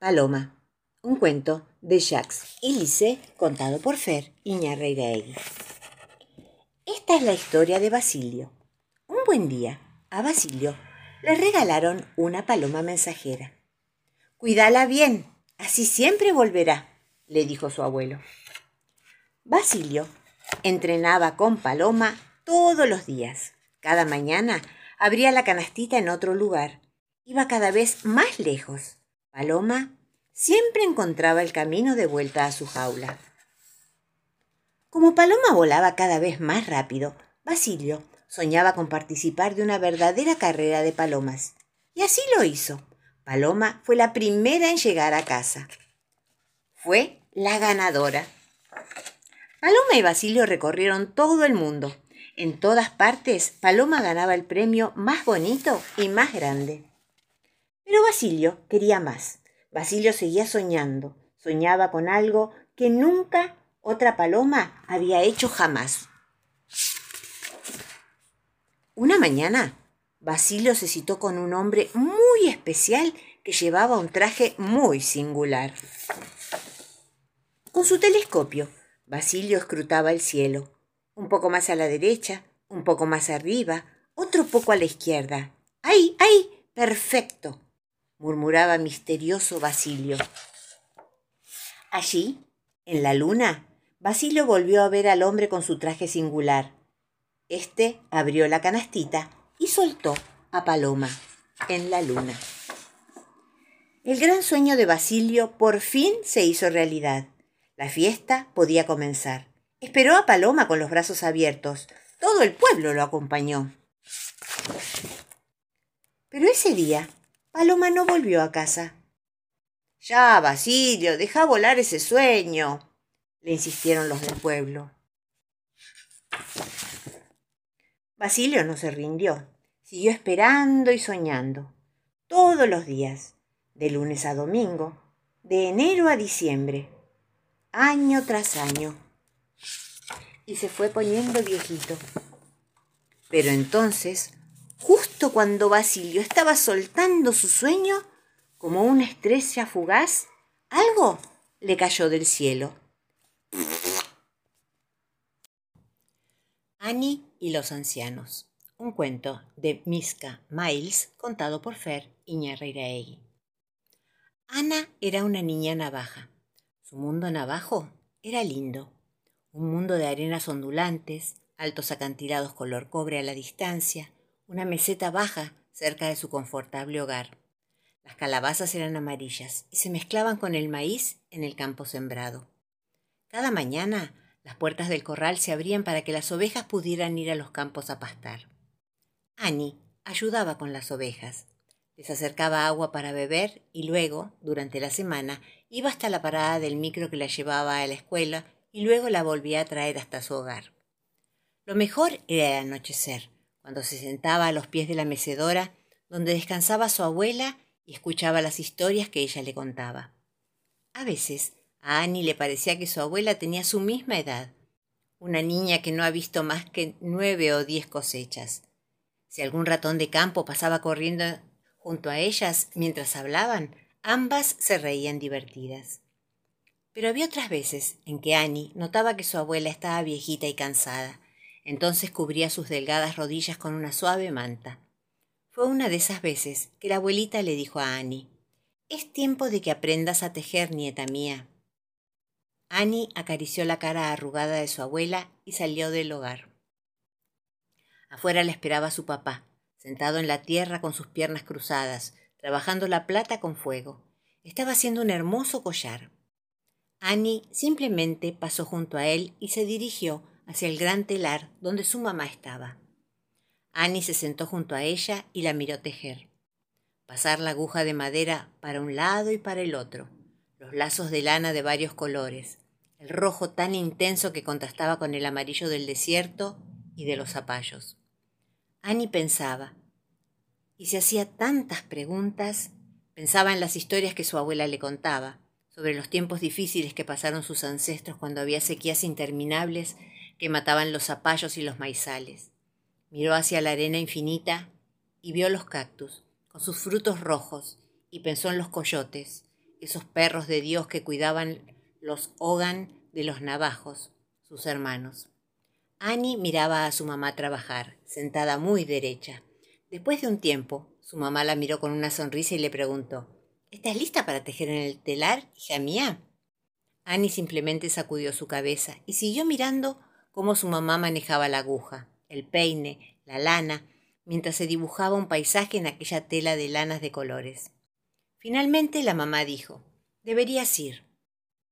Paloma, un cuento de Jacques y Lise contado por Fer Iñarreiraegui. Esta es la historia de Basilio. Un buen día, a Basilio le regalaron una paloma mensajera. Cuídala bien, así siempre volverá, le dijo su abuelo. Basilio entrenaba con Paloma todos los días. Cada mañana abría la canastita en otro lugar. Iba cada vez más lejos Paloma siempre encontraba el camino de vuelta a su jaula. Como Paloma volaba cada vez más rápido, Basilio soñaba con participar de una verdadera carrera de palomas. Y así lo hizo. Paloma fue la primera en llegar a casa. Fue la ganadora. Paloma y Basilio recorrieron todo el mundo. En todas partes, Paloma ganaba el premio más bonito y más grande. Pero Basilio quería más. Basilio seguía soñando. Soñaba con algo que nunca otra paloma había hecho jamás. Una mañana, Basilio se citó con un hombre muy especial que llevaba un traje muy singular. Con su telescopio, Basilio escrutaba el cielo, un poco más a la derecha, un poco más arriba, otro poco a la izquierda. ¡Ahí, ahí! ¡Perfecto! Murmuraba misterioso Basilio. Allí, en la luna, Basilio volvió a ver al hombre con su traje singular. Este abrió la canastita y soltó a Paloma en la luna. El gran sueño de Basilio por fin se hizo realidad. La fiesta podía comenzar. Esperó a Paloma con los brazos abiertos. Todo el pueblo lo acompañó. Pero ese día Paloma no volvió a casa. Ya, Basilio, deja volar ese sueño, le insistieron los del pueblo. Basilio no se rindió, siguió esperando y soñando, todos los días, de lunes a domingo, de enero a diciembre, año tras año. Y se fue poniendo viejito. Pero entonces Justo cuando Basilio estaba soltando su sueño, como una estrella fugaz, algo le cayó del cielo. Annie y los ancianos. Un cuento de Miska Miles contado por Fer Iñarreiraegui. Ana era una niña navaja. Su mundo navajo era lindo. Un mundo de arenas ondulantes, altos acantilados color cobre a la distancia, una meseta baja cerca de su confortable hogar. Las calabazas eran amarillas y se mezclaban con el maíz en el campo sembrado. Cada mañana las puertas del corral se abrían para que las ovejas pudieran ir a los campos a pastar. Annie ayudaba con las ovejas. Les acercaba agua para beber y luego, durante la semana, iba hasta la parada del micro que la llevaba a la escuela y luego la volvía a traer hasta su hogar. Lo mejor era el anochecer, cuando se sentaba a los pies de la mecedora donde descansaba su abuela y escuchaba las historias que ella le contaba. A veces a Annie le parecía que su abuela tenía su misma edad, una niña que no ha visto más que nueve o diez cosechas. Si algún ratón de campo pasaba corriendo junto a ellas mientras hablaban, ambas se reían divertidas. Pero había otras veces en que Annie notaba que su abuela estaba viejita y cansada, entonces cubría sus delgadas rodillas con una suave manta. Fue una de esas veces que la abuelita le dijo a Annie, Es tiempo de que aprendas a tejer, nieta mía. Annie acarició la cara arrugada de su abuela y salió del hogar. Afuera la esperaba su papá, sentado en la tierra con sus piernas cruzadas, trabajando la plata con fuego. Estaba haciendo un hermoso collar. Annie simplemente pasó junto a él y se dirigió hacia el gran telar donde su mamá estaba. Annie se sentó junto a ella y la miró tejer. Pasar la aguja de madera para un lado y para el otro, los lazos de lana de varios colores, el rojo tan intenso que contrastaba con el amarillo del desierto y de los zapallos. Annie pensaba, y se hacía tantas preguntas, pensaba en las historias que su abuela le contaba, sobre los tiempos difíciles que pasaron sus ancestros cuando había sequías interminables que mataban los zapallos y los maizales. Miró hacia la arena infinita y vio los cactus, con sus frutos rojos, y pensó en los coyotes, esos perros de Dios que cuidaban los Hogan de los navajos, sus hermanos. Annie miraba a su mamá trabajar, sentada muy derecha. Después de un tiempo, su mamá la miró con una sonrisa y le preguntó ¿Estás lista para tejer en el telar, hija mía? Annie simplemente sacudió su cabeza y siguió mirando cómo su mamá manejaba la aguja, el peine, la lana, mientras se dibujaba un paisaje en aquella tela de lanas de colores. Finalmente la mamá dijo Deberías ir.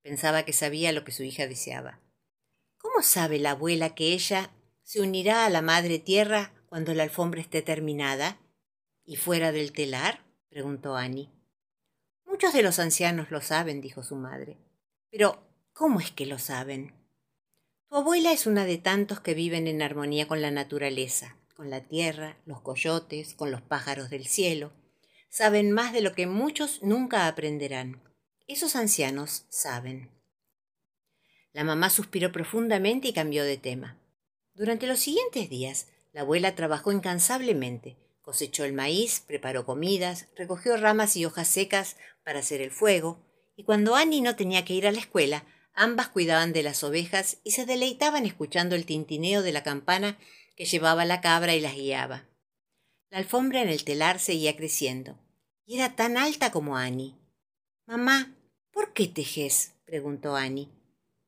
Pensaba que sabía lo que su hija deseaba. ¿Cómo sabe la abuela que ella se unirá a la madre tierra cuando la alfombra esté terminada? ¿Y fuera del telar? preguntó Annie. Muchos de los ancianos lo saben, dijo su madre. Pero, ¿cómo es que lo saben? Tu abuela es una de tantos que viven en armonía con la naturaleza, con la tierra, los coyotes, con los pájaros del cielo. Saben más de lo que muchos nunca aprenderán. Esos ancianos saben. La mamá suspiró profundamente y cambió de tema. Durante los siguientes días, la abuela trabajó incansablemente. Cosechó el maíz, preparó comidas, recogió ramas y hojas secas para hacer el fuego, y cuando Annie no tenía que ir a la escuela, ambas cuidaban de las ovejas y se deleitaban escuchando el tintineo de la campana que llevaba la cabra y las guiaba. La alfombra en el telar seguía creciendo, y era tan alta como Annie. Mamá, ¿por qué tejes? preguntó Annie.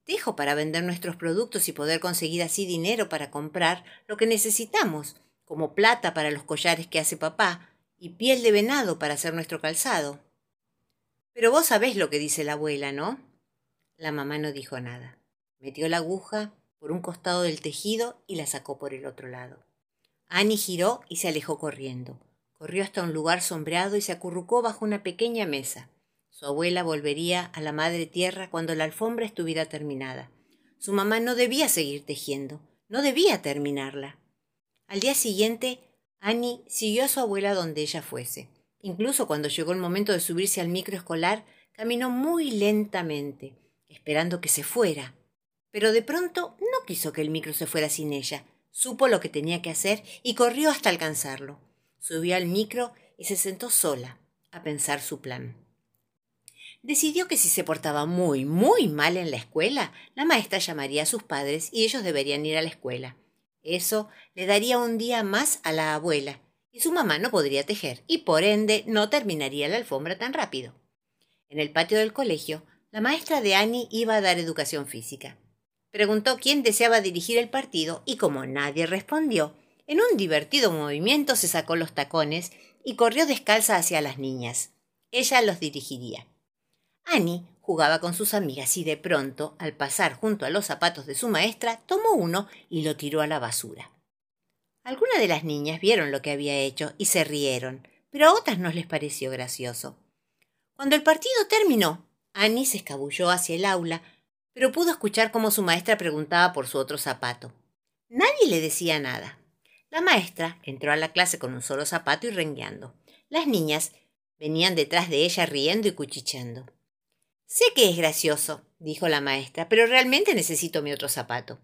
Tejo para vender nuestros productos y poder conseguir así dinero para comprar lo que necesitamos, como plata para los collares que hace papá y piel de venado para hacer nuestro calzado. Pero vos sabés lo que dice la abuela, ¿no? La mamá no dijo nada. Metió la aguja por un costado del tejido y la sacó por el otro lado. Annie giró y se alejó corriendo. Corrió hasta un lugar sombreado y se acurrucó bajo una pequeña mesa. Su abuela volvería a la madre tierra cuando la alfombra estuviera terminada. Su mamá no debía seguir tejiendo, no debía terminarla. Al día siguiente, Annie siguió a su abuela donde ella fuese. Incluso cuando llegó el momento de subirse al micro escolar, caminó muy lentamente, esperando que se fuera. Pero de pronto no quiso que el micro se fuera sin ella. Supo lo que tenía que hacer y corrió hasta alcanzarlo. Subió al micro y se sentó sola a pensar su plan. Decidió que si se portaba muy, muy mal en la escuela, la maestra llamaría a sus padres y ellos deberían ir a la escuela. Eso le daría un día más a la abuela y su mamá no podría tejer y por ende no terminaría la alfombra tan rápido. En el patio del colegio, la maestra de Annie iba a dar educación física. Preguntó quién deseaba dirigir el partido y como nadie respondió, en un divertido movimiento se sacó los tacones y corrió descalza hacia las niñas. Ella los dirigiría. Annie jugaba con sus amigas y de pronto, al pasar junto a los zapatos de su maestra, tomó uno y lo tiró a la basura. Algunas de las niñas vieron lo que había hecho y se rieron, pero a otras no les pareció gracioso. Cuando el partido terminó, Annie se escabulló hacia el aula, pero pudo escuchar cómo su maestra preguntaba por su otro zapato. Nadie le decía nada. La maestra entró a la clase con un solo zapato y rengueando. Las niñas venían detrás de ella riendo y cuchicheando. Sé que es gracioso, dijo la maestra, pero realmente necesito mi otro zapato.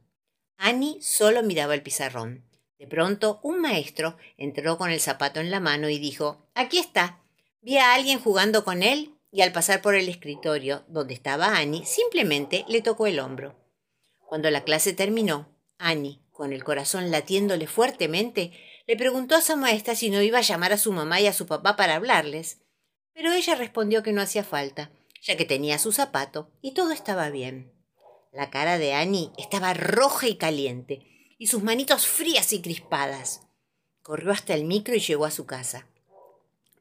Annie solo miraba el pizarrón. De pronto, un maestro entró con el zapato en la mano y dijo Aquí está. Vi a alguien jugando con él y al pasar por el escritorio donde estaba Annie, simplemente le tocó el hombro. Cuando la clase terminó, Annie, con el corazón latiéndole fuertemente, le preguntó a su maestra si no iba a llamar a su mamá y a su papá para hablarles. Pero ella respondió que no hacía falta, ya que tenía su zapato y todo estaba bien. La cara de Annie estaba roja y caliente, y sus manitos frías y crispadas. Corrió hasta el micro y llegó a su casa.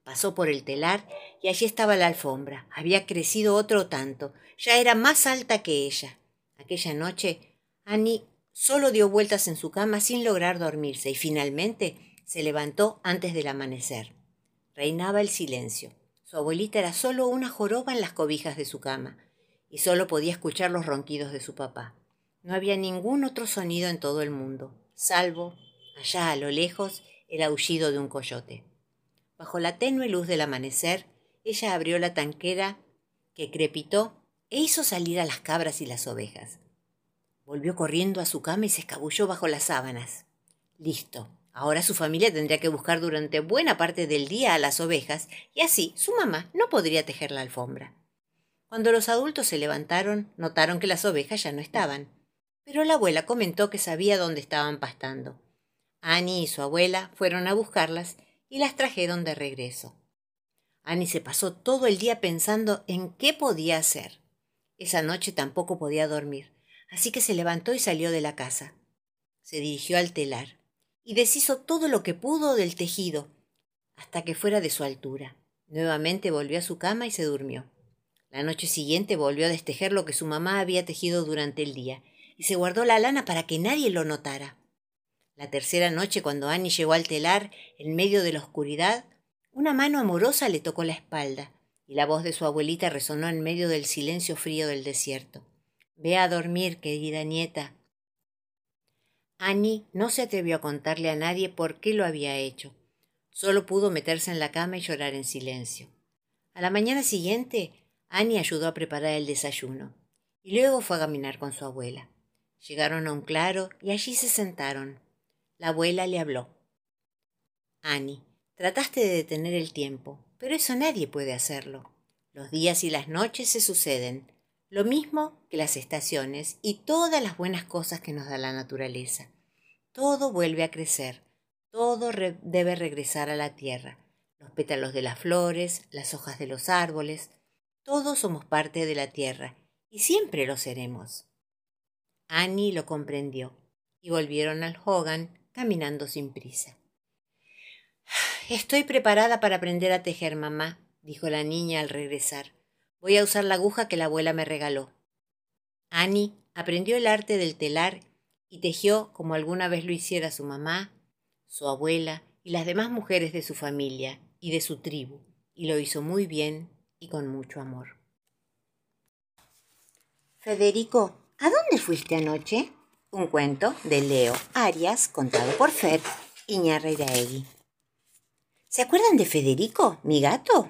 Pasó por el telar y allí estaba la alfombra. Había crecido otro tanto. Ya era más alta que ella. Aquella noche, Annie solo dio vueltas en su cama sin lograr dormirse y finalmente se levantó antes del amanecer. Reinaba el silencio. Su abuelita era solo una joroba en las cobijas de su cama, y solo podía escuchar los ronquidos de su papá. No había ningún otro sonido en todo el mundo, salvo, allá a lo lejos, el aullido de un coyote. Bajo la tenue luz del amanecer, ella abrió la tanquera que crepitó e hizo salir a las cabras y las ovejas. Volvió corriendo a su cama y se escabulló bajo las sábanas. Listo, Ahora su familia tendría que buscar durante buena parte del día a las ovejas y así su mamá no podría tejer la alfombra. Cuando los adultos se levantaron, notaron que las ovejas ya no estaban. Pero la abuela comentó que sabía dónde estaban pastando. Annie y su abuela fueron a buscarlas y las trajeron de regreso. Annie se pasó todo el día pensando en qué podía hacer. Esa noche tampoco podía dormir, así que se levantó y salió de la casa. Se dirigió al telar y deshizo todo lo que pudo del tejido, hasta que fuera de su altura. Nuevamente volvió a su cama y se durmió. La noche siguiente volvió a destejer lo que su mamá había tejido durante el día, y se guardó la lana para que nadie lo notara. La tercera noche, cuando Annie llegó al telar, en medio de la oscuridad, una mano amorosa le tocó la espalda, y la voz de su abuelita resonó en medio del silencio frío del desierto. Ve a dormir, querida nieta. Annie no se atrevió a contarle a nadie por qué lo había hecho. Solo pudo meterse en la cama y llorar en silencio. A la mañana siguiente, Annie ayudó a preparar el desayuno y luego fue a caminar con su abuela. Llegaron a un claro y allí se sentaron. La abuela le habló. Annie, trataste de detener el tiempo, pero eso nadie puede hacerlo. Los días y las noches se suceden, lo mismo que las estaciones y todas las buenas cosas que nos da la naturaleza. Todo vuelve a crecer, todo debe regresar a la tierra. Los pétalos de las flores, las hojas de los árboles, todos somos parte de la tierra y siempre lo seremos. Annie lo comprendió y volvieron al Hogan caminando sin prisa. Estoy preparada para aprender a tejer, mamá, dijo la niña al regresar. Voy a usar la aguja que la abuela me regaló. Annie aprendió el arte del telar y tejió como alguna vez lo hiciera su mamá, su abuela y las demás mujeres de su familia y de su tribu, y lo hizo muy bien y con mucho amor. Federico, ¿a dónde fuiste anoche? Un cuento de Leo Arias contado por Fer Iñarreiraegui. ¿Se acuerdan de Federico, mi gato?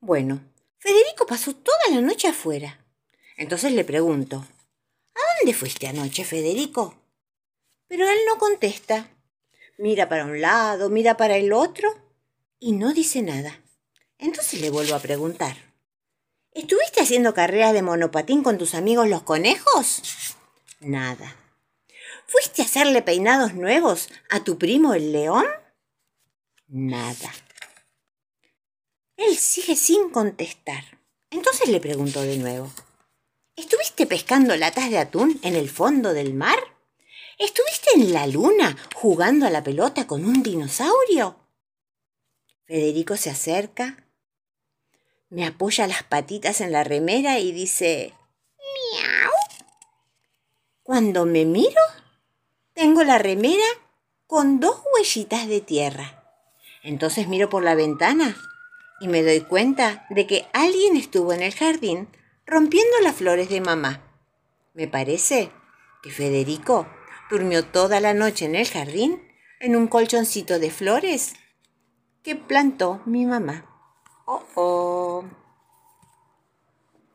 Bueno, Federico pasó toda la noche afuera. Entonces le pregunto, ¿A dónde fuiste anoche, Federico? Pero él no contesta. Mira para un lado, mira para el otro y no dice nada. Entonces le vuelvo a preguntar. ¿Estuviste haciendo carreras de monopatín con tus amigos los conejos? Nada. ¿Fuiste a hacerle peinados nuevos a tu primo el león? Nada. Él sigue sin contestar. Entonces le pregunto de nuevo. ¿Estuviste pescando latas de atún en el fondo del mar? ¿Estuviste en la luna jugando a la pelota con un dinosaurio? Federico se acerca, me apoya las patitas en la remera y dice. Cuando me miro, tengo la remera con dos huellitas de tierra. Entonces miro por la ventana y me doy cuenta de que alguien estuvo en el jardín rompiendo las flores de mamá. Me parece que Federico durmió toda la noche en el jardín en un colchoncito de flores que plantó mi mamá. Oh, oh.